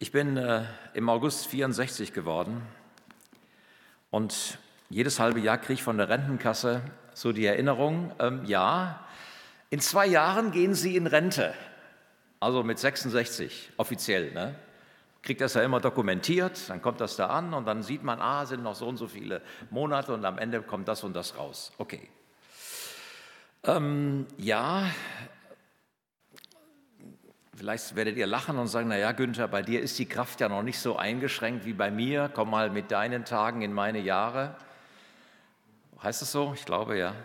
Ich bin äh, im August 64 geworden und jedes halbe Jahr kriege ich von der Rentenkasse so die Erinnerung, ähm, ja, in zwei Jahren gehen Sie in Rente, also mit 66 offiziell. Ne? Kriegt das ja immer dokumentiert, dann kommt das da an und dann sieht man, ah, sind noch so und so viele Monate und am Ende kommt das und das raus. Okay. Ähm, ja, Vielleicht werdet ihr lachen und sagen, naja, Günther, bei dir ist die Kraft ja noch nicht so eingeschränkt wie bei mir. Komm mal mit deinen Tagen in meine Jahre. Heißt es so? Ich glaube ja.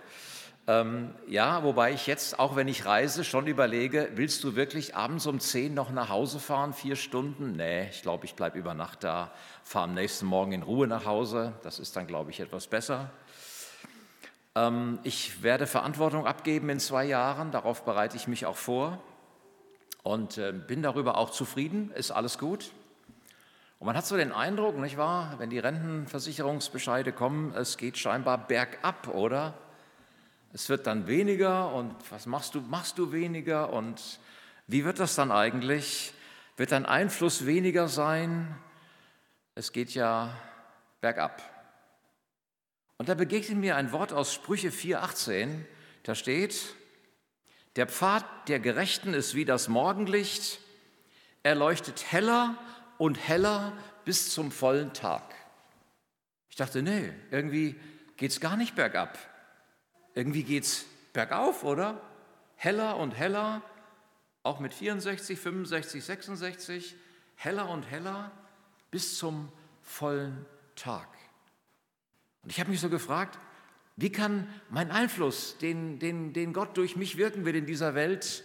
Ähm, ja, wobei ich jetzt, auch wenn ich reise, schon überlege, willst du wirklich abends um 10 noch nach Hause fahren, vier Stunden? Nee, ich glaube, ich bleibe über Nacht da, fahre am nächsten Morgen in Ruhe nach Hause. Das ist dann, glaube ich, etwas besser. Ähm, ich werde Verantwortung abgeben in zwei Jahren, darauf bereite ich mich auch vor und äh, bin darüber auch zufrieden, ist alles gut. Und man hat so den Eindruck, nicht wahr, wenn die Rentenversicherungsbescheide kommen, es geht scheinbar bergab, oder? Es wird dann weniger und was machst du? Machst du weniger und wie wird das dann eigentlich? Wird dein Einfluss weniger sein? Es geht ja bergab. Und da begegnet mir ein Wort aus Sprüche 4,18. Da steht, der Pfad der Gerechten ist wie das Morgenlicht, er leuchtet heller und heller bis zum vollen Tag. Ich dachte, nee, irgendwie geht es gar nicht bergab. Irgendwie geht es bergauf, oder? Heller und heller, auch mit 64, 65, 66, heller und heller bis zum vollen Tag. Und ich habe mich so gefragt, wie kann mein Einfluss, den, den, den Gott durch mich wirken will in dieser Welt,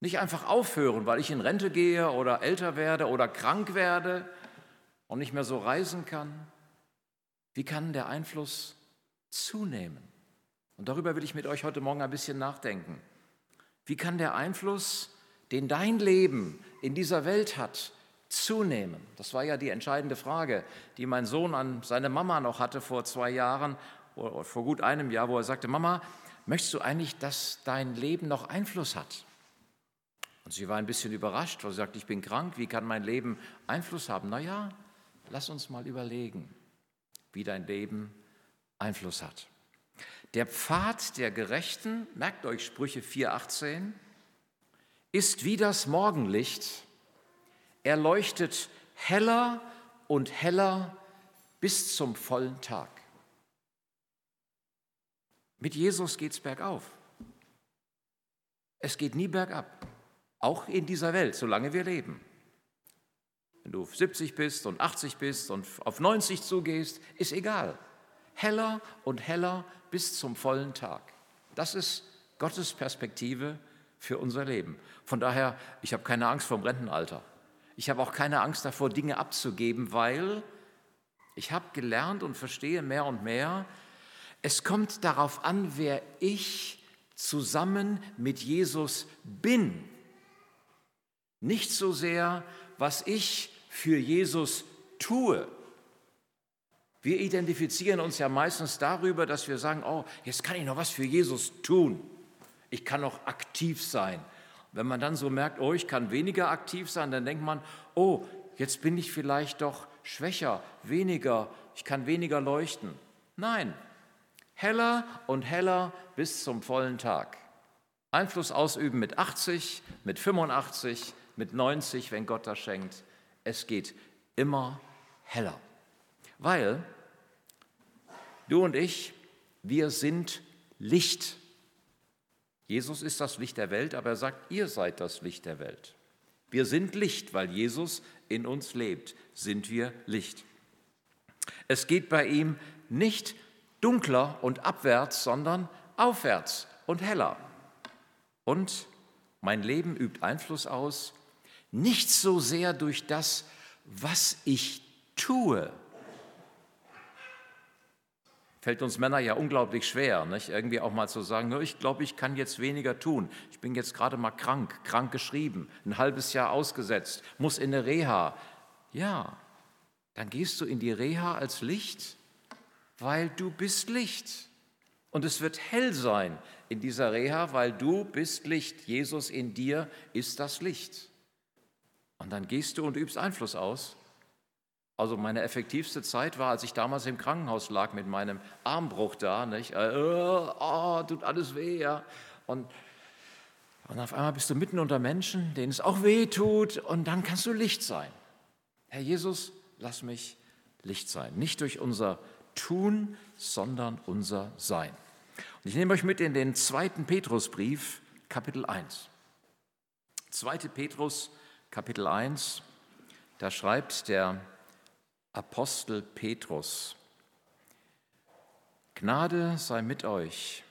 nicht einfach aufhören, weil ich in Rente gehe oder älter werde oder krank werde und nicht mehr so reisen kann? Wie kann der Einfluss zunehmen? Und darüber will ich mit euch heute Morgen ein bisschen nachdenken. Wie kann der Einfluss, den dein Leben in dieser Welt hat, zunehmen? Das war ja die entscheidende Frage, die mein Sohn an seine Mama noch hatte vor zwei Jahren vor gut einem Jahr, wo er sagte, Mama, möchtest du eigentlich, dass dein Leben noch Einfluss hat? Und sie war ein bisschen überrascht, weil sie sagte, ich bin krank, wie kann mein Leben Einfluss haben? Na ja, lass uns mal überlegen, wie dein Leben Einfluss hat. Der Pfad der Gerechten, merkt euch Sprüche 4,18, ist wie das Morgenlicht. Er leuchtet heller und heller bis zum vollen Tag. Mit Jesus geht es bergauf. Es geht nie bergab, auch in dieser Welt, solange wir leben. Wenn du 70 bist und 80 bist und auf 90 zugehst, ist egal. Heller und heller bis zum vollen Tag. Das ist Gottes Perspektive für unser Leben. Von daher, ich habe keine Angst vor dem Rentenalter. Ich habe auch keine Angst davor, Dinge abzugeben, weil ich habe gelernt und verstehe mehr und mehr, es kommt darauf an, wer ich zusammen mit Jesus bin. Nicht so sehr, was ich für Jesus tue. Wir identifizieren uns ja meistens darüber, dass wir sagen, oh, jetzt kann ich noch was für Jesus tun. Ich kann noch aktiv sein. Wenn man dann so merkt, oh, ich kann weniger aktiv sein, dann denkt man, oh, jetzt bin ich vielleicht doch schwächer, weniger, ich kann weniger leuchten. Nein, Heller und heller bis zum vollen Tag. Einfluss ausüben mit 80, mit 85, mit 90, wenn Gott das schenkt. Es geht immer heller. Weil du und ich, wir sind Licht. Jesus ist das Licht der Welt, aber er sagt, ihr seid das Licht der Welt. Wir sind Licht, weil Jesus in uns lebt, sind wir Licht. Es geht bei ihm nicht dunkler und abwärts, sondern aufwärts und heller. Und mein Leben übt Einfluss aus, nicht so sehr durch das, was ich tue. Fällt uns Männer ja unglaublich schwer, nicht? irgendwie auch mal zu sagen, ich glaube, ich kann jetzt weniger tun. Ich bin jetzt gerade mal krank, krank geschrieben, ein halbes Jahr ausgesetzt, muss in eine Reha. Ja, dann gehst du in die Reha als Licht weil du bist Licht. Und es wird hell sein in dieser Reha, weil du bist Licht. Jesus in dir ist das Licht. Und dann gehst du und übst Einfluss aus. Also meine effektivste Zeit war, als ich damals im Krankenhaus lag mit meinem Armbruch da. Nicht? Oh, tut alles weh, ja. Und, und auf einmal bist du mitten unter Menschen, denen es auch weh tut, und dann kannst du Licht sein. Herr Jesus, lass mich Licht sein. Nicht durch unser Tun, sondern unser Sein. Und ich nehme euch mit in den zweiten Petrusbrief, Kapitel 1. 2. Petrus, Kapitel 1, da schreibt der Apostel Petrus, Gnade sei mit euch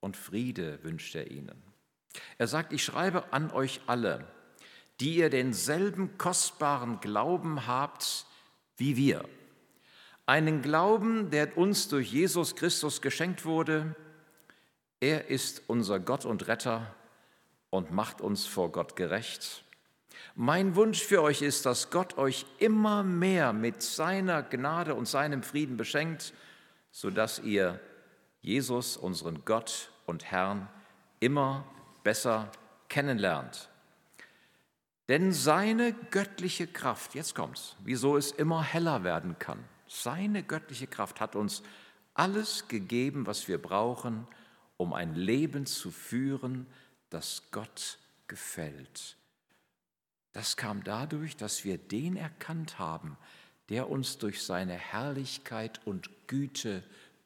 und Friede wünscht er ihnen. Er sagt, ich schreibe an euch alle, die ihr denselben kostbaren Glauben habt wie wir. Einen Glauben, der uns durch Jesus Christus geschenkt wurde. Er ist unser Gott und Retter und macht uns vor Gott gerecht. Mein Wunsch für euch ist, dass Gott euch immer mehr mit seiner Gnade und seinem Frieden beschenkt, sodass ihr Jesus, unseren Gott und Herrn, immer besser kennenlernt. Denn seine göttliche Kraft, jetzt kommt's, wieso es immer heller werden kann, seine göttliche Kraft hat uns alles gegeben, was wir brauchen, um ein Leben zu führen, das Gott gefällt. Das kam dadurch, dass wir den erkannt haben, der uns durch seine Herrlichkeit und Güte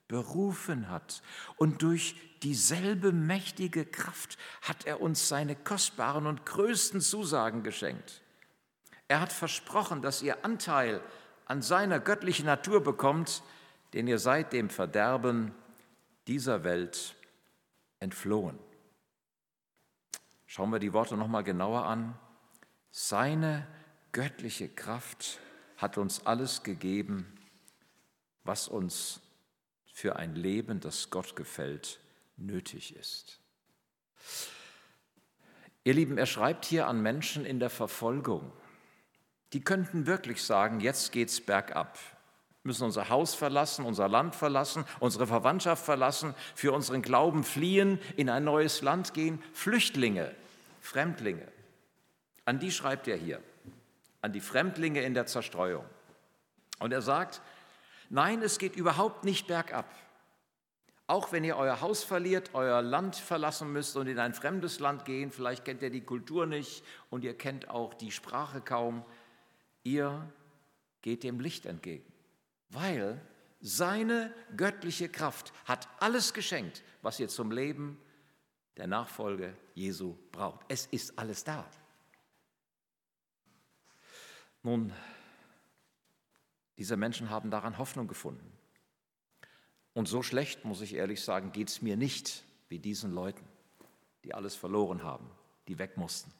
berufen hat. Und durch dieselbe mächtige Kraft hat er uns seine kostbaren und größten Zusagen geschenkt. Er hat versprochen, dass ihr Anteil an seiner göttlichen Natur bekommt, den ihr seit dem Verderben dieser Welt entflohen. Schauen wir die Worte noch mal genauer an. Seine göttliche Kraft hat uns alles gegeben, was uns für ein Leben, das Gott gefällt, nötig ist. Ihr Lieben, er schreibt hier an Menschen in der Verfolgung. Die könnten wirklich sagen, jetzt geht's bergab. Wir müssen unser Haus verlassen, unser Land verlassen, unsere Verwandtschaft verlassen, für unseren Glauben fliehen, in ein neues Land gehen. Flüchtlinge, Fremdlinge. An die schreibt er hier, an die Fremdlinge in der Zerstreuung. Und er sagt, nein, es geht überhaupt nicht bergab. Auch wenn ihr euer Haus verliert, euer Land verlassen müsst und in ein fremdes Land gehen, vielleicht kennt ihr die Kultur nicht und ihr kennt auch die Sprache kaum, ihr geht dem Licht entgegen, weil seine göttliche Kraft hat alles geschenkt, was ihr zum Leben der Nachfolge Jesu braucht. Es ist alles da. Nun, diese Menschen haben daran Hoffnung gefunden. Und so schlecht, muss ich ehrlich sagen, geht es mir nicht wie diesen Leuten, die alles verloren haben, die weg mussten.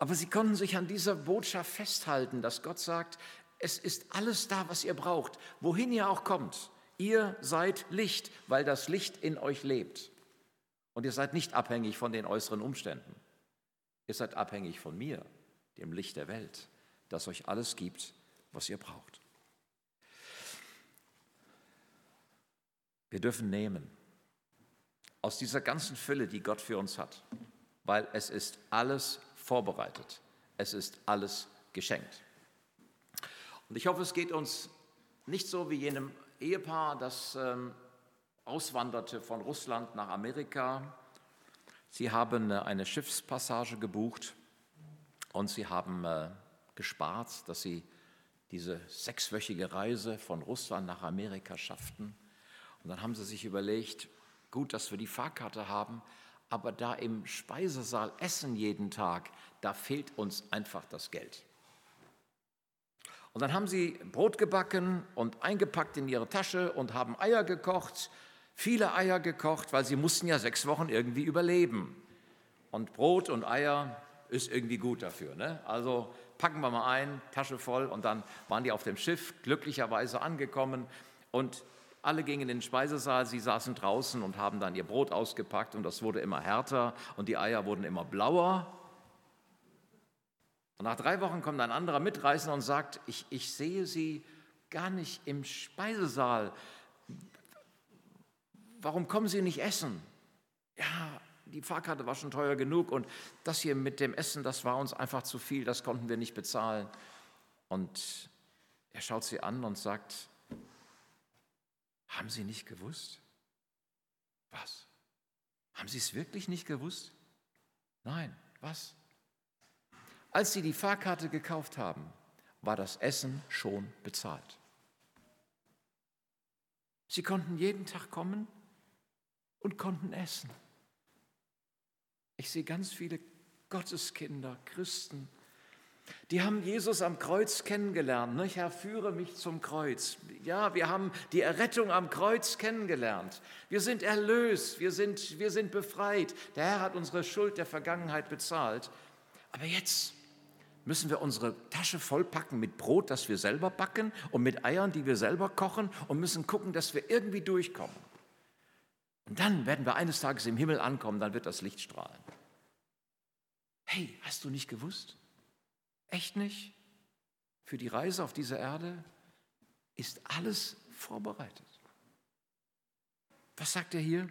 Aber sie konnten sich an dieser Botschaft festhalten, dass Gott sagt, es ist alles da, was ihr braucht, wohin ihr auch kommt. Ihr seid Licht, weil das Licht in euch lebt. Und ihr seid nicht abhängig von den äußeren Umständen. Ihr seid abhängig von mir, dem Licht der Welt, das euch alles gibt, was ihr braucht. Wir dürfen nehmen aus dieser ganzen Fülle, die Gott für uns hat, weil es ist alles vorbereitet, es ist alles geschenkt. Und ich hoffe, es geht uns nicht so wie jenem Ehepaar, das ähm, auswanderte von Russland nach Amerika. Sie haben äh, eine Schiffspassage gebucht und sie haben äh, gespart, dass sie diese sechswöchige Reise von Russland nach Amerika schafften. Und dann haben sie sich überlegt, gut, dass wir die Fahrkarte haben, aber da im Speisesaal essen jeden Tag, da fehlt uns einfach das Geld. Und dann haben sie Brot gebacken und eingepackt in ihre Tasche und haben Eier gekocht, viele Eier gekocht, weil sie mussten ja sechs Wochen irgendwie überleben. Und Brot und Eier ist irgendwie gut dafür. Ne? Also packen wir mal ein, Tasche voll und dann waren die auf dem Schiff glücklicherweise angekommen und alle gingen in den Speisesaal, sie saßen draußen und haben dann ihr Brot ausgepackt und das wurde immer härter und die Eier wurden immer blauer. Und nach drei Wochen kommt ein anderer Mitreisender und sagt, ich, ich sehe Sie gar nicht im Speisesaal. Warum kommen Sie nicht essen? Ja, die Fahrkarte war schon teuer genug und das hier mit dem Essen, das war uns einfach zu viel, das konnten wir nicht bezahlen. Und er schaut sie an und sagt, haben Sie nicht gewusst? Was? Haben Sie es wirklich nicht gewusst? Nein, was? Als Sie die Fahrkarte gekauft haben, war das Essen schon bezahlt. Sie konnten jeden Tag kommen und konnten essen. Ich sehe ganz viele Gotteskinder, Christen, die haben Jesus am Kreuz kennengelernt. Nicht? Herr, führe mich zum Kreuz. Ja, wir haben die Errettung am Kreuz kennengelernt. Wir sind erlöst, wir sind, wir sind befreit. Der Herr hat unsere Schuld der Vergangenheit bezahlt. Aber jetzt müssen wir unsere Tasche vollpacken mit Brot, das wir selber backen und mit Eiern, die wir selber kochen und müssen gucken, dass wir irgendwie durchkommen. Und dann werden wir eines Tages im Himmel ankommen, dann wird das Licht strahlen. Hey, hast du nicht gewusst? Echt nicht? Für die Reise auf dieser Erde ist alles vorbereitet. Was sagt er hier?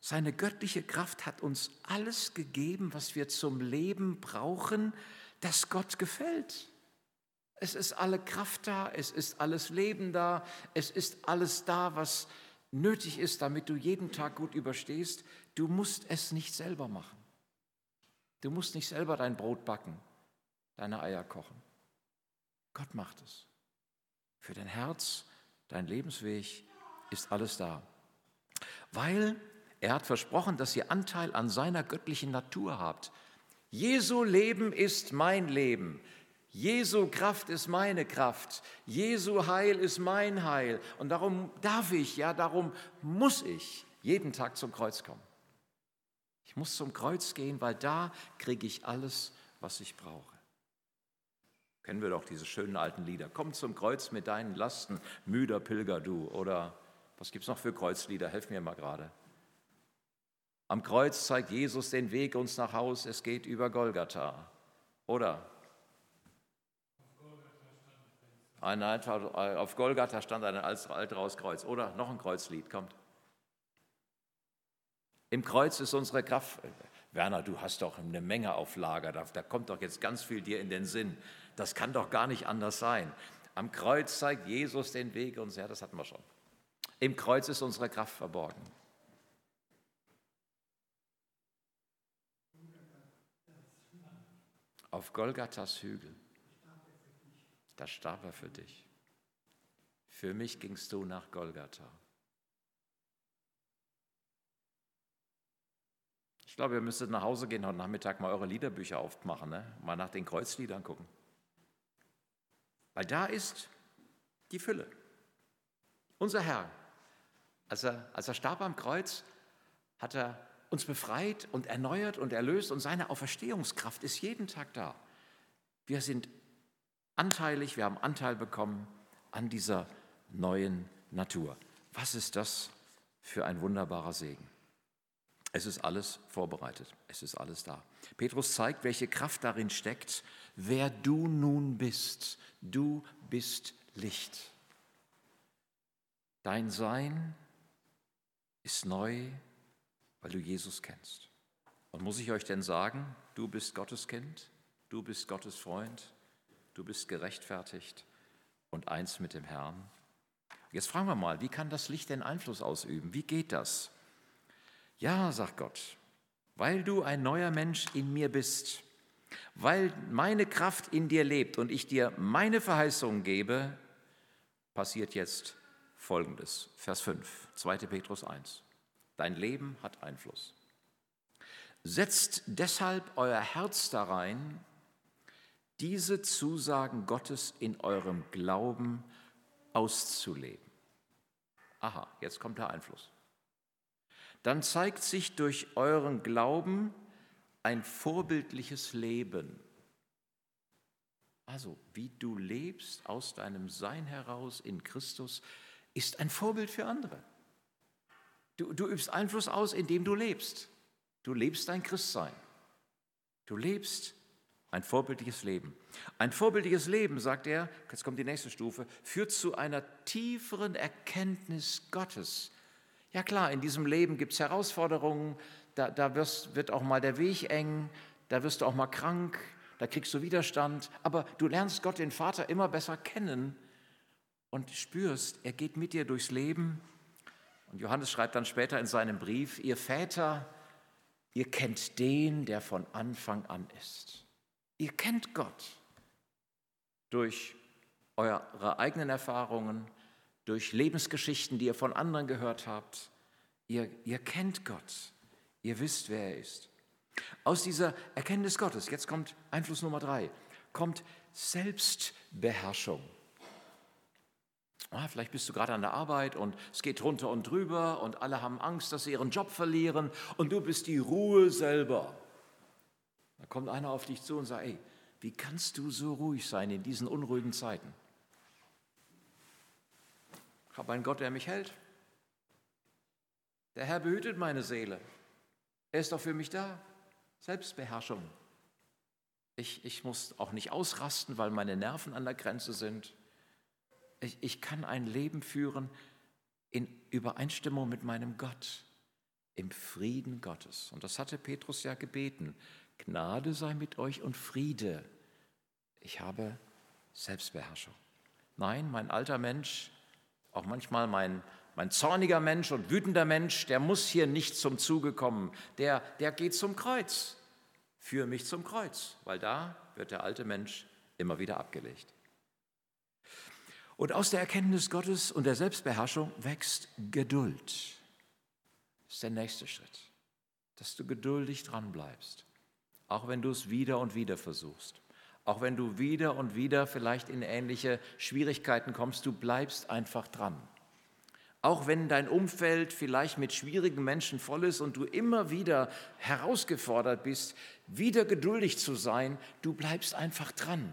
Seine göttliche Kraft hat uns alles gegeben, was wir zum Leben brauchen, das Gott gefällt. Es ist alle Kraft da, es ist alles Leben da, es ist alles da, was nötig ist, damit du jeden Tag gut überstehst. Du musst es nicht selber machen. Du musst nicht selber dein Brot backen deine Eier kochen. Gott macht es. Für dein Herz, dein Lebensweg ist alles da. Weil er hat versprochen, dass ihr Anteil an seiner göttlichen Natur habt. Jesu Leben ist mein Leben. Jesu Kraft ist meine Kraft. Jesu Heil ist mein Heil. Und darum darf ich, ja, darum muss ich jeden Tag zum Kreuz kommen. Ich muss zum Kreuz gehen, weil da kriege ich alles, was ich brauche. Kennen wir doch diese schönen alten Lieder. Komm zum Kreuz mit deinen Lasten, müder Pilger du. Oder was gibt es noch für Kreuzlieder? Helf mir mal gerade. Am Kreuz zeigt Jesus den Weg uns nach Haus, es geht über Golgatha. Oder? Ein, auf Golgatha stand ein altes Kreuz. Oder noch ein Kreuzlied, kommt. Im Kreuz ist unsere Kraft. Werner, du hast doch eine Menge auf Lager, da, da kommt doch jetzt ganz viel dir in den Sinn. Das kann doch gar nicht anders sein. Am Kreuz zeigt Jesus den Weg und ja, das hatten wir schon. Im Kreuz ist unsere Kraft verborgen. Auf Golgathas Hügel, da starb er für dich. Für mich gingst du nach Golgatha. Ich glaube, ihr müsstet nach Hause gehen und Nachmittag mal eure Liederbücher aufmachen, ne? mal nach den Kreuzliedern gucken. Weil da ist die Fülle. Unser Herr, als er, als er starb am Kreuz, hat er uns befreit und erneuert und erlöst und seine Auferstehungskraft ist jeden Tag da. Wir sind anteilig, wir haben Anteil bekommen an dieser neuen Natur. Was ist das für ein wunderbarer Segen? Es ist alles vorbereitet, es ist alles da. Petrus zeigt, welche Kraft darin steckt, wer du nun bist. Du bist Licht. Dein Sein ist neu, weil du Jesus kennst. Und muss ich euch denn sagen, du bist Gottes Kind, du bist Gottes Freund, du bist gerechtfertigt und eins mit dem Herrn. Jetzt fragen wir mal, wie kann das Licht denn Einfluss ausüben? Wie geht das? Ja, sagt Gott, weil du ein neuer Mensch in mir bist, weil meine Kraft in dir lebt und ich dir meine Verheißungen gebe, passiert jetzt Folgendes. Vers 5, 2. Petrus 1. Dein Leben hat Einfluss. Setzt deshalb euer Herz da rein, diese Zusagen Gottes in eurem Glauben auszuleben. Aha, jetzt kommt der Einfluss. Dann zeigt sich durch euren Glauben, ein vorbildliches Leben. Also, wie du lebst aus deinem Sein heraus in Christus, ist ein Vorbild für andere. Du, du übst Einfluss aus, indem du lebst. Du lebst dein Christsein. Du lebst ein vorbildliches Leben. Ein vorbildliches Leben, sagt er, jetzt kommt die nächste Stufe, führt zu einer tieferen Erkenntnis Gottes. Ja klar, in diesem Leben gibt es Herausforderungen, da, da wirst, wird auch mal der Weg eng, da wirst du auch mal krank, da kriegst du Widerstand, aber du lernst Gott, den Vater, immer besser kennen und spürst, er geht mit dir durchs Leben. Und Johannes schreibt dann später in seinem Brief, ihr Väter, ihr kennt den, der von Anfang an ist. Ihr kennt Gott durch eure eigenen Erfahrungen, durch Lebensgeschichten, die ihr von anderen gehört habt. Ihr, ihr kennt Gott. Ihr wisst, wer er ist. Aus dieser Erkenntnis Gottes, jetzt kommt Einfluss Nummer drei, kommt Selbstbeherrschung. Ah, vielleicht bist du gerade an der Arbeit und es geht runter und drüber und alle haben Angst, dass sie ihren Job verlieren und du bist die Ruhe selber. Da kommt einer auf dich zu und sagt, ey, wie kannst du so ruhig sein in diesen unruhigen Zeiten? Ich habe einen Gott, der mich hält. Der Herr behütet meine Seele. Er ist doch für mich da. Selbstbeherrschung. Ich, ich muss auch nicht ausrasten, weil meine Nerven an der Grenze sind. Ich, ich kann ein Leben führen in Übereinstimmung mit meinem Gott, im Frieden Gottes. Und das hatte Petrus ja gebeten. Gnade sei mit euch und Friede. Ich habe Selbstbeherrschung. Nein, mein alter Mensch, auch manchmal mein, mein zorniger Mensch und wütender Mensch, der muss hier nicht zum Zuge kommen. Der, der geht zum Kreuz. Führe mich zum Kreuz, weil da wird der alte Mensch immer wieder abgelegt. Und aus der Erkenntnis Gottes und der Selbstbeherrschung wächst Geduld. Das ist der nächste Schritt, dass du geduldig dran bleibst, auch wenn du es wieder und wieder versuchst. Auch wenn du wieder und wieder vielleicht in ähnliche Schwierigkeiten kommst, du bleibst einfach dran. Auch wenn dein Umfeld vielleicht mit schwierigen Menschen voll ist und du immer wieder herausgefordert bist, wieder geduldig zu sein, du bleibst einfach dran.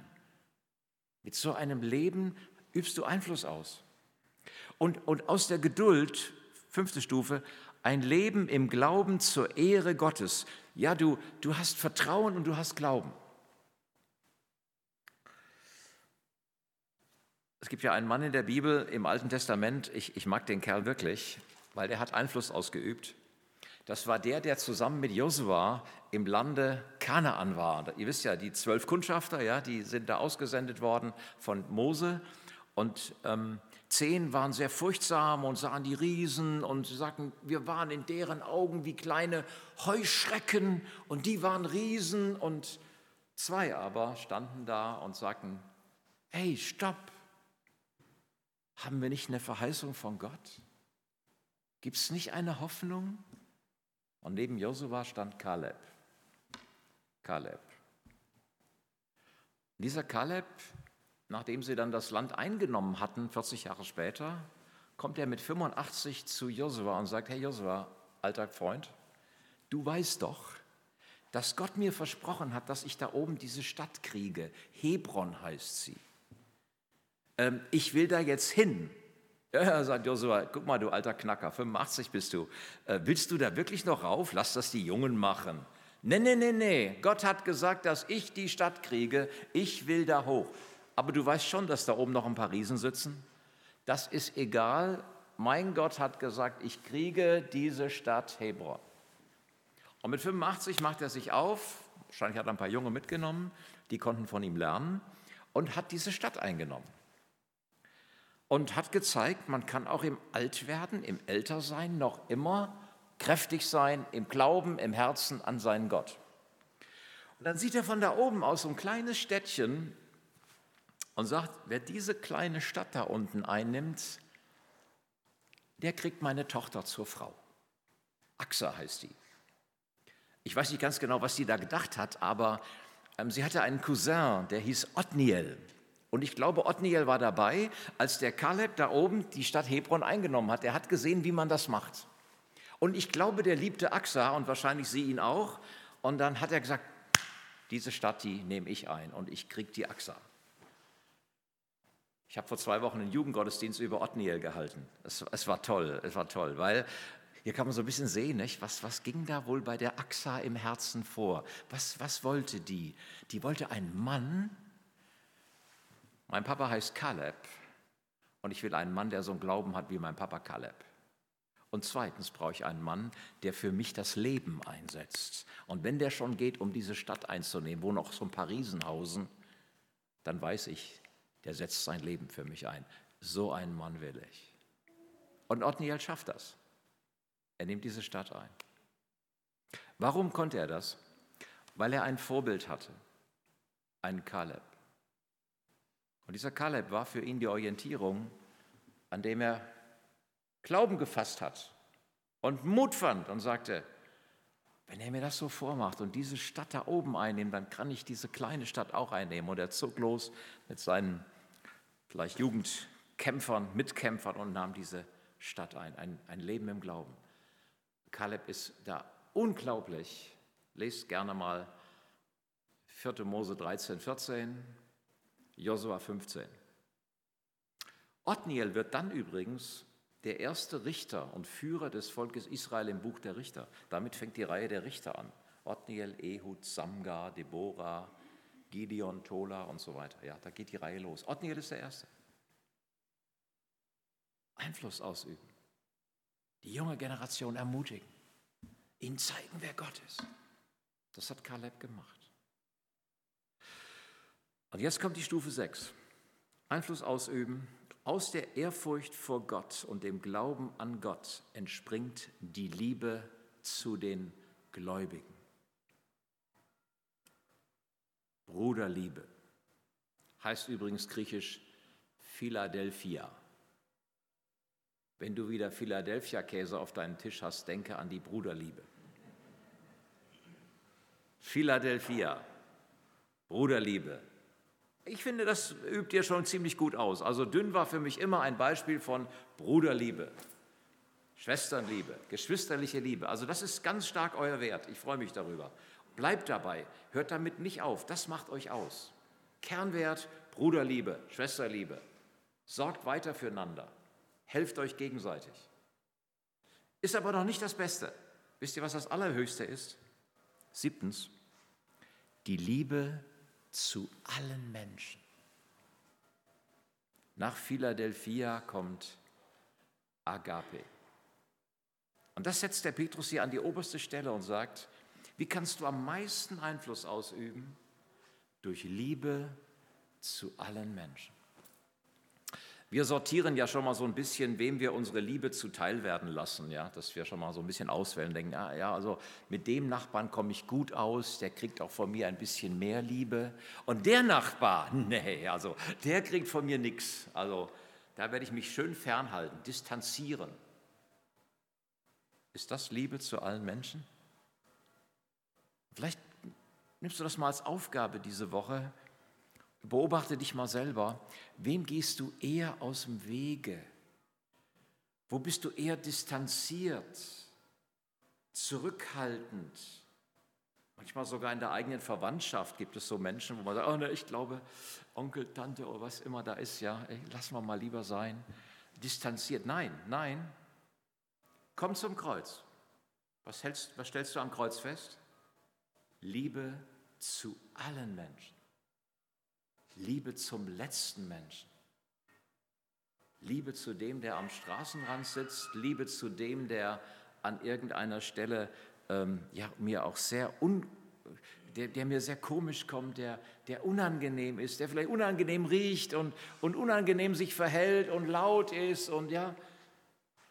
Mit so einem Leben übst du Einfluss aus. Und, und aus der Geduld, fünfte Stufe, ein Leben im Glauben zur Ehre Gottes. Ja, du, du hast Vertrauen und du hast Glauben. Es gibt ja einen Mann in der Bibel im Alten Testament, ich, ich mag den Kerl wirklich, weil der hat Einfluss ausgeübt. Das war der, der zusammen mit Josua im Lande Kanaan war. Ihr wisst ja, die zwölf Kundschafter, ja, die sind da ausgesendet worden von Mose. Und ähm, zehn waren sehr furchtsam und sahen die Riesen und sagten, wir waren in deren Augen wie kleine Heuschrecken und die waren Riesen. Und zwei aber standen da und sagten, hey, stopp, haben wir nicht eine Verheißung von Gott? Gibt es nicht eine Hoffnung? Und neben Josua stand Kaleb. Kaleb. dieser Kaleb, nachdem sie dann das Land eingenommen hatten, 40 Jahre später, kommt er mit 85 zu Josua und sagt, hey Josua, alter Freund, du weißt doch, dass Gott mir versprochen hat, dass ich da oben diese Stadt kriege. Hebron heißt sie ähm, ich will da jetzt hin. Ja, sagt Josua, guck mal, du alter Knacker, 85 bist du. Äh, willst du da wirklich noch rauf? Lass das die Jungen machen. Nee, nee, nee, nee. Gott hat gesagt, dass ich die Stadt kriege. Ich will da hoch. Aber du weißt schon, dass da oben noch ein paar Riesen sitzen? Das ist egal. Mein Gott hat gesagt, ich kriege diese Stadt Hebron. Und mit 85 macht er sich auf. Wahrscheinlich hat er ein paar Junge mitgenommen. Die konnten von ihm lernen. Und hat diese Stadt eingenommen und hat gezeigt, man kann auch im Altwerden, im Ältersein noch immer kräftig sein im Glauben, im Herzen an seinen Gott. Und dann sieht er von da oben aus so ein kleines Städtchen und sagt, wer diese kleine Stadt da unten einnimmt, der kriegt meine Tochter zur Frau. Axa heißt die. Ich weiß nicht ganz genau, was sie da gedacht hat, aber ähm, sie hatte einen Cousin, der hieß Othniel. Und ich glaube, Othniel war dabei, als der Kaleb da oben die Stadt Hebron eingenommen hat. Er hat gesehen, wie man das macht. Und ich glaube, der liebte Axa und wahrscheinlich sie ihn auch. Und dann hat er gesagt, diese Stadt, die nehme ich ein und ich kriege die Axa. Ich habe vor zwei Wochen einen Jugendgottesdienst über Othniel gehalten. Es, es, war toll, es war toll, weil hier kann man so ein bisschen sehen, nicht? Was, was ging da wohl bei der Axa im Herzen vor? Was, was wollte die? Die wollte einen Mann, mein Papa heißt Kaleb und ich will einen Mann, der so einen Glauben hat wie mein Papa Kaleb. Und zweitens brauche ich einen Mann, der für mich das Leben einsetzt. Und wenn der schon geht, um diese Stadt einzunehmen, wo noch so ein paar Riesen hausen, dann weiß ich, der setzt sein Leben für mich ein. So einen Mann will ich. Und Othniel schafft das. Er nimmt diese Stadt ein. Warum konnte er das? Weil er ein Vorbild hatte, einen Kaleb. Und dieser Kaleb war für ihn die Orientierung, an dem er Glauben gefasst hat und Mut fand und sagte, wenn er mir das so vormacht und diese Stadt da oben einnimmt, dann kann ich diese kleine Stadt auch einnehmen. Und er zog los mit seinen vielleicht Jugendkämpfern, Mitkämpfern und nahm diese Stadt ein. Ein, ein Leben im Glauben. Kaleb ist da unglaublich. Lest gerne mal 4. Mose 13, 14, Josua 15. Othniel wird dann übrigens der erste Richter und Führer des Volkes Israel im Buch der Richter. Damit fängt die Reihe der Richter an. Othniel, Ehud, Samgar, Deborah, Gideon, Tola und so weiter. Ja, da geht die Reihe los. Othniel ist der Erste. Einfluss ausüben. Die junge Generation ermutigen. Ihnen zeigen, wer Gott ist. Das hat Kaleb gemacht. Und jetzt kommt die Stufe 6. Einfluss ausüben aus der Ehrfurcht vor Gott und dem Glauben an Gott entspringt die Liebe zu den Gläubigen. Bruderliebe heißt übrigens griechisch Philadelphia. Wenn du wieder Philadelphia-Käse auf deinem Tisch hast, denke an die Bruderliebe. Philadelphia, Bruderliebe, ich finde, das übt ihr schon ziemlich gut aus. Also dünn war für mich immer ein Beispiel von Bruderliebe, Schwesternliebe, geschwisterliche Liebe. Also das ist ganz stark euer Wert. Ich freue mich darüber. Bleibt dabei, hört damit nicht auf. Das macht euch aus. Kernwert, Bruderliebe, Schwesterliebe. Sorgt weiter füreinander. Helft euch gegenseitig. Ist aber noch nicht das Beste. Wisst ihr, was das Allerhöchste ist? Siebtens, die Liebe zu allen Menschen. Nach Philadelphia kommt Agape. Und das setzt der Petrus hier an die oberste Stelle und sagt, wie kannst du am meisten Einfluss ausüben? Durch Liebe zu allen Menschen. Wir sortieren ja schon mal so ein bisschen, wem wir unsere Liebe zuteil werden lassen, ja, dass wir schon mal so ein bisschen auswählen, denken, ja, ja, also mit dem Nachbarn komme ich gut aus, der kriegt auch von mir ein bisschen mehr Liebe. Und der Nachbar, nee, also der kriegt von mir nichts. Also da werde ich mich schön fernhalten, distanzieren. Ist das Liebe zu allen Menschen? Vielleicht nimmst du das mal als Aufgabe diese Woche, Beobachte dich mal selber. Wem gehst du eher aus dem Wege? Wo bist du eher distanziert, zurückhaltend? Manchmal sogar in der eigenen Verwandtschaft gibt es so Menschen, wo man sagt, oh ne, ich glaube, Onkel, Tante oder was immer da ist, ja, ey, lass mal mal lieber sein. Distanziert. Nein, nein. Komm zum Kreuz. Was, hältst, was stellst du am Kreuz fest? Liebe zu allen Menschen. Liebe zum letzten Menschen. Liebe zu dem, der am Straßenrand sitzt, Liebe zu dem, der an irgendeiner Stelle ähm, ja, mir auch sehr un, der, der, mir sehr komisch kommt, der, der unangenehm ist, der vielleicht unangenehm riecht und, und unangenehm sich verhält und laut ist und ja,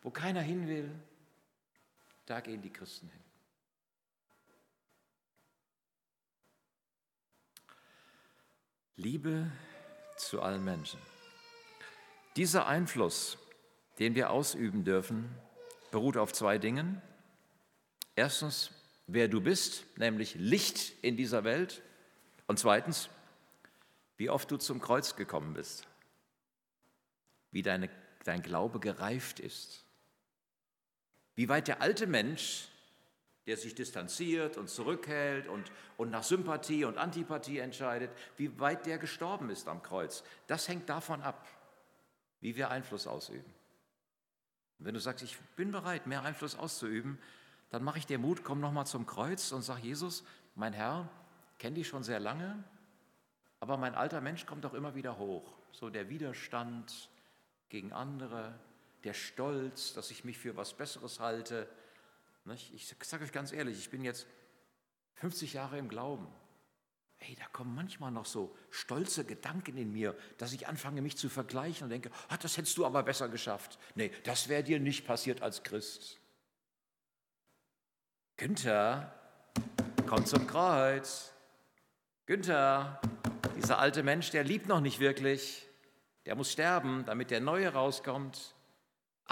wo keiner hin will, da gehen die Christen hin. Liebe zu allen Menschen. Dieser Einfluss, den wir ausüben dürfen, beruht auf zwei Dingen. Erstens, wer du bist, nämlich Licht in dieser Welt. Und zweitens, wie oft du zum Kreuz gekommen bist, wie deine, dein Glaube gereift ist, wie weit der alte Mensch der sich distanziert und zurückhält und, und nach Sympathie und Antipathie entscheidet, wie weit der gestorben ist am Kreuz. Das hängt davon ab, wie wir Einfluss ausüben. Und wenn du sagst, ich bin bereit, mehr Einfluss auszuüben, dann mache ich dir Mut, komm nochmal zum Kreuz und sag, Jesus, mein Herr, kenne dich schon sehr lange, aber mein alter Mensch kommt doch immer wieder hoch. So der Widerstand gegen andere, der Stolz, dass ich mich für was Besseres halte. Ich sage euch ganz ehrlich, ich bin jetzt 50 Jahre im Glauben. Hey, da kommen manchmal noch so stolze Gedanken in mir, dass ich anfange, mich zu vergleichen und denke, ah, das hättest du aber besser geschafft. Nee, das wäre dir nicht passiert als Christ. Günther, komm zum Kreuz. Günther, dieser alte Mensch, der liebt noch nicht wirklich. Der muss sterben, damit der Neue rauskommt.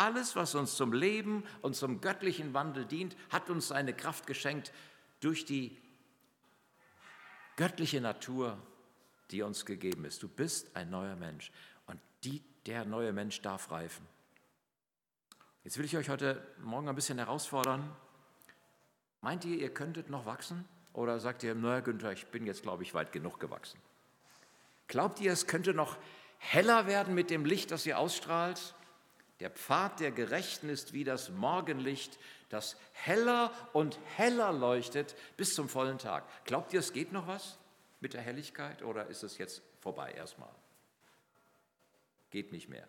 Alles, was uns zum Leben und zum göttlichen Wandel dient, hat uns seine Kraft geschenkt durch die göttliche Natur, die uns gegeben ist. Du bist ein neuer Mensch und die, der neue Mensch darf reifen. Jetzt will ich euch heute Morgen ein bisschen herausfordern. Meint ihr, ihr könntet noch wachsen? Oder sagt ihr, naja, Günther, ich bin jetzt, glaube ich, weit genug gewachsen? Glaubt ihr, es könnte noch heller werden mit dem Licht, das ihr ausstrahlt? Der Pfad der Gerechten ist wie das Morgenlicht, das heller und heller leuchtet bis zum vollen Tag. Glaubt ihr, es geht noch was mit der Helligkeit oder ist es jetzt vorbei erstmal? Geht nicht mehr.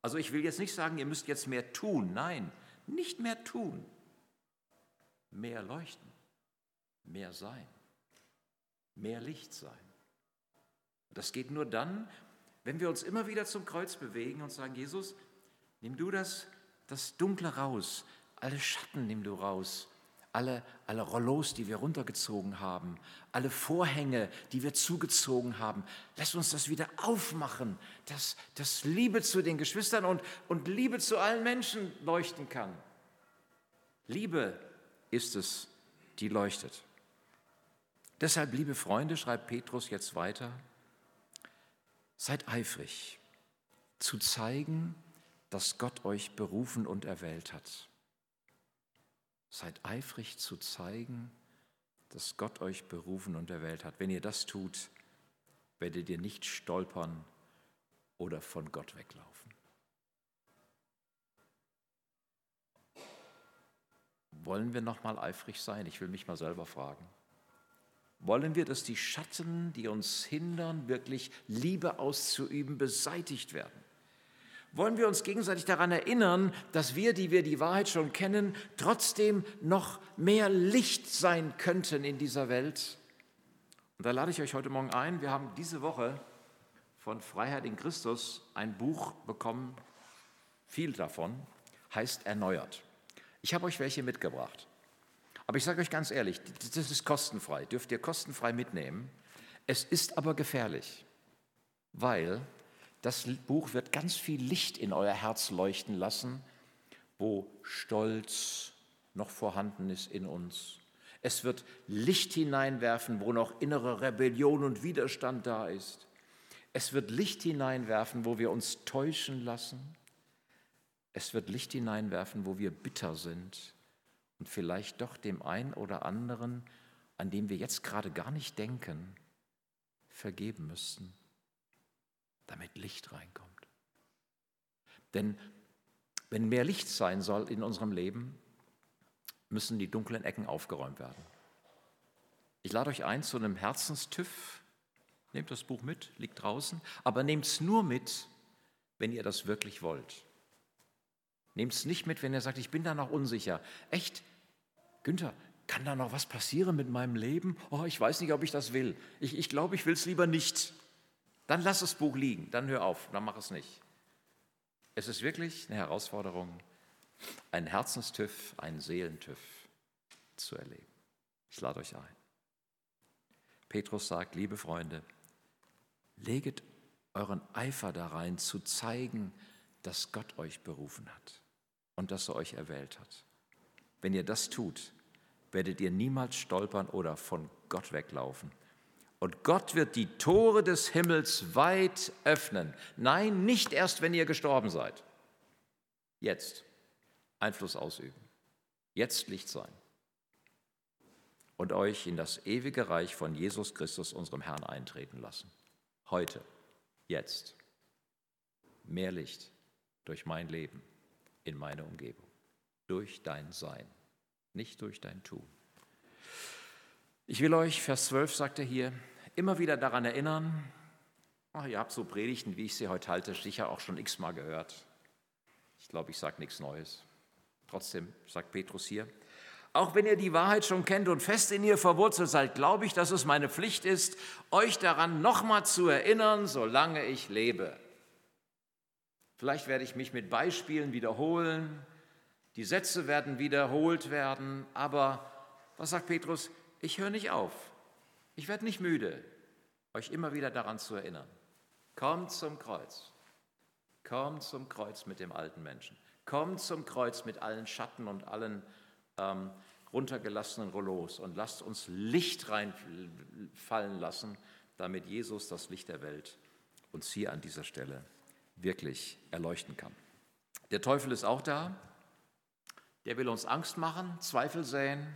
Also ich will jetzt nicht sagen, ihr müsst jetzt mehr tun. Nein, nicht mehr tun. Mehr leuchten, mehr sein, mehr Licht sein. Das geht nur dann, wenn wir uns immer wieder zum Kreuz bewegen und sagen, Jesus, nimm du das, das Dunkle raus, alle Schatten nimm du raus, alle, alle Rollos, die wir runtergezogen haben, alle Vorhänge, die wir zugezogen haben. Lass uns das wieder aufmachen, dass, dass Liebe zu den Geschwistern und, und Liebe zu allen Menschen leuchten kann. Liebe ist es, die leuchtet. Deshalb, liebe Freunde, schreibt Petrus jetzt weiter, Seid eifrig, zu zeigen, dass Gott euch berufen und erwählt hat. Seid eifrig zu zeigen, dass Gott euch berufen und erwählt hat. Wenn ihr das tut, werdet ihr nicht stolpern oder von Gott weglaufen. Wollen wir noch mal eifrig sein? Ich will mich mal selber fragen. Wollen wir, dass die Schatten, die uns hindern, wirklich Liebe auszuüben, beseitigt werden? Wollen wir uns gegenseitig daran erinnern, dass wir, die wir die Wahrheit schon kennen, trotzdem noch mehr Licht sein könnten in dieser Welt? Und da lade ich euch heute Morgen ein. Wir haben diese Woche von Freiheit in Christus ein Buch bekommen, viel davon, heißt Erneuert. Ich habe euch welche mitgebracht. Aber ich sage euch ganz ehrlich, das ist kostenfrei, dürft ihr kostenfrei mitnehmen. Es ist aber gefährlich, weil das Buch wird ganz viel Licht in euer Herz leuchten lassen, wo Stolz noch vorhanden ist in uns. Es wird Licht hineinwerfen, wo noch innere Rebellion und Widerstand da ist. Es wird Licht hineinwerfen, wo wir uns täuschen lassen. Es wird Licht hineinwerfen, wo wir bitter sind und vielleicht doch dem einen oder anderen, an dem wir jetzt gerade gar nicht denken, vergeben müssten, damit Licht reinkommt. Denn wenn mehr Licht sein soll in unserem Leben, müssen die dunklen Ecken aufgeräumt werden. Ich lade euch ein zu einem Herzenstüff. Nehmt das Buch mit, liegt draußen, aber nehmt es nur mit, wenn ihr das wirklich wollt. Nehmt es nicht mit, wenn ihr sagt, ich bin da noch unsicher. Echt, Günther, kann da noch was passieren mit meinem Leben? Oh, ich weiß nicht, ob ich das will. Ich, ich glaube, ich will es lieber nicht. Dann lass das Buch liegen, dann hör auf, dann mach es nicht. Es ist wirklich eine Herausforderung, einen Herzenstüff, einen Seelentüff zu erleben. Ich lade euch ein. Petrus sagt, liebe Freunde, leget euren Eifer da rein, zu zeigen, dass Gott euch berufen hat und dass er euch erwählt hat. Wenn ihr das tut, werdet ihr niemals stolpern oder von Gott weglaufen. Und Gott wird die Tore des Himmels weit öffnen. Nein, nicht erst, wenn ihr gestorben seid. Jetzt Einfluss ausüben. Jetzt Licht sein. Und euch in das ewige Reich von Jesus Christus, unserem Herrn, eintreten lassen. Heute, jetzt. Mehr Licht durch mein Leben in meine Umgebung durch dein Sein, nicht durch dein Tun. Ich will euch, Vers 12 sagt er hier, immer wieder daran erinnern, ach, ihr habt so Predigten, wie ich sie heute halte, sicher auch schon x-mal gehört. Ich glaube, ich sage nichts Neues. Trotzdem sagt Petrus hier, auch wenn ihr die Wahrheit schon kennt und fest in ihr verwurzelt seid, glaube ich, dass es meine Pflicht ist, euch daran nochmal zu erinnern, solange ich lebe. Vielleicht werde ich mich mit Beispielen wiederholen, die Sätze werden wiederholt werden, aber was sagt Petrus? Ich höre nicht auf. Ich werde nicht müde, euch immer wieder daran zu erinnern. Kommt zum Kreuz. Kommt zum Kreuz mit dem alten Menschen. Kommt zum Kreuz mit allen Schatten und allen ähm, runtergelassenen Rollos und lasst uns Licht reinfallen lassen, damit Jesus, das Licht der Welt, uns hier an dieser Stelle wirklich erleuchten kann. Der Teufel ist auch da. Der will uns Angst machen, Zweifel säen.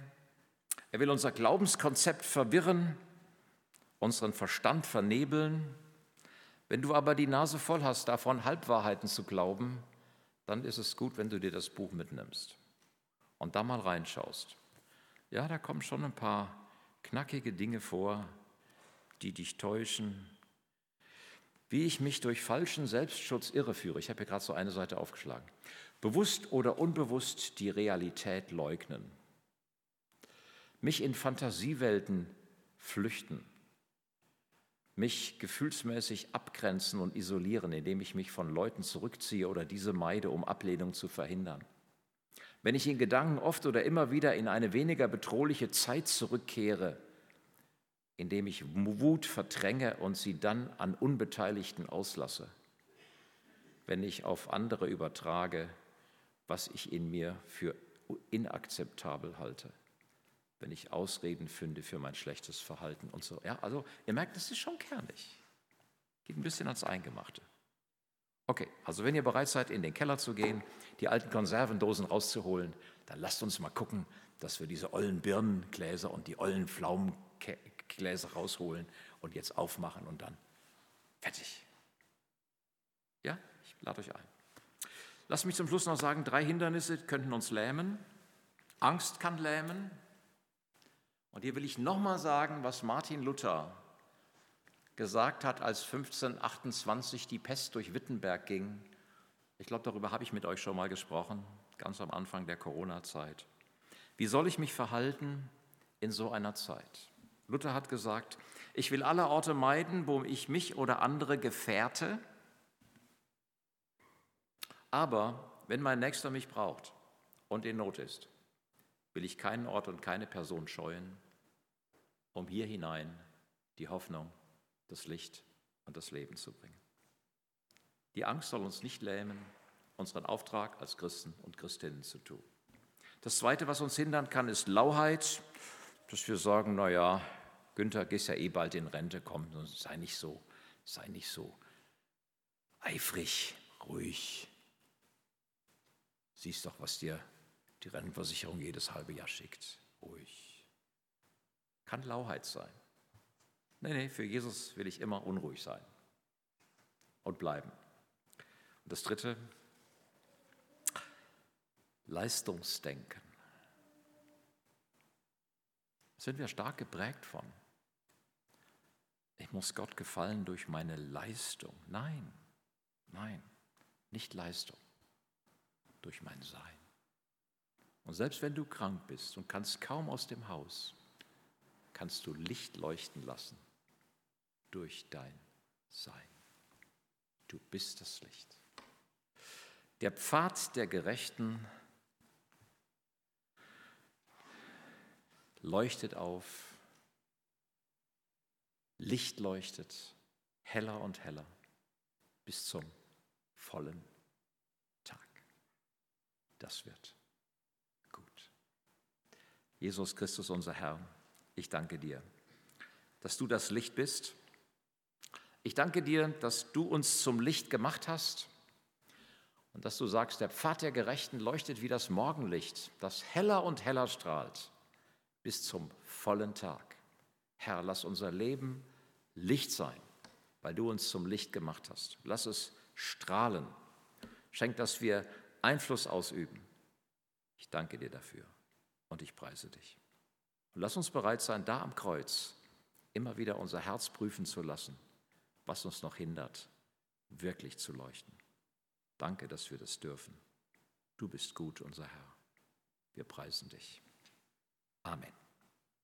Er will unser Glaubenskonzept verwirren, unseren Verstand vernebeln. Wenn du aber die Nase voll hast, davon Halbwahrheiten zu glauben, dann ist es gut, wenn du dir das Buch mitnimmst und da mal reinschaust. Ja, da kommen schon ein paar knackige Dinge vor, die dich täuschen. Wie ich mich durch falschen Selbstschutz irreführe. Ich habe hier gerade so eine Seite aufgeschlagen. Bewusst oder unbewusst die Realität leugnen. Mich in Fantasiewelten flüchten. Mich gefühlsmäßig abgrenzen und isolieren, indem ich mich von Leuten zurückziehe oder diese meide, um Ablehnung zu verhindern wenn ich in Gedanken oft oder immer wieder in eine weniger bedrohliche Zeit zurückkehre, indem ich Wut verdränge und sie dann an Unbeteiligten auslasse, wenn ich auf andere übertrage, was ich in mir für inakzeptabel halte, wenn ich Ausreden finde für mein schlechtes Verhalten und so. Ja, also ihr merkt, das ist schon kernig. Geht ein bisschen ans Eingemachte. Okay, also wenn ihr bereit seid, in den Keller zu gehen, die alten Konservendosen rauszuholen, dann lasst uns mal gucken, dass wir diese ollen Birnengläser und die ollen Pflaumengläser rausholen und jetzt aufmachen und dann fertig. Ja, ich lade euch ein. Lasst mich zum Schluss noch sagen, drei Hindernisse könnten uns lähmen. Angst kann lähmen. Und hier will ich nochmal sagen, was Martin Luther gesagt hat, als 1528 die Pest durch Wittenberg ging. Ich glaube, darüber habe ich mit euch schon mal gesprochen, ganz am Anfang der Corona-Zeit. Wie soll ich mich verhalten in so einer Zeit? Luther hat gesagt, ich will alle Orte meiden, wo ich mich oder andere gefährte. Aber wenn mein Nächster mich braucht und in Not ist, will ich keinen Ort und keine Person scheuen, um hier hinein die Hoffnung das Licht und das Leben zu bringen. Die Angst soll uns nicht lähmen, unseren Auftrag als Christen und Christinnen zu tun. Das Zweite, was uns hindern kann, ist Lauheit, dass wir sagen, naja, Günther, gehst ja eh bald in Rente, komm, sei nicht so, sei nicht so eifrig, ruhig. Siehst doch, was dir die Rentenversicherung jedes halbe Jahr schickt. Ruhig. Kann Lauheit sein. Nee, nee, für Jesus will ich immer unruhig sein und bleiben. Und das Dritte, Leistungsdenken. Sind wir stark geprägt von. Ich muss Gott gefallen durch meine Leistung. Nein, nein, nicht Leistung, durch mein Sein. Und selbst wenn du krank bist und kannst kaum aus dem Haus, kannst du Licht leuchten lassen durch dein Sein. Du bist das Licht. Der Pfad der Gerechten leuchtet auf, Licht leuchtet heller und heller bis zum vollen Tag. Das wird gut. Jesus Christus, unser Herr, ich danke dir, dass du das Licht bist ich danke dir, dass du uns zum Licht gemacht hast und dass du sagst, der Pfad der Gerechten leuchtet wie das Morgenlicht, das heller und heller strahlt bis zum vollen Tag. Herr, lass unser Leben Licht sein, weil du uns zum Licht gemacht hast. Lass es strahlen. Schenk, dass wir Einfluss ausüben. Ich danke dir dafür und ich preise dich. Und lass uns bereit sein, da am Kreuz immer wieder unser Herz prüfen zu lassen was uns noch hindert, wirklich zu leuchten. Danke, dass wir das dürfen. Du bist gut, unser Herr. Wir preisen dich. Amen.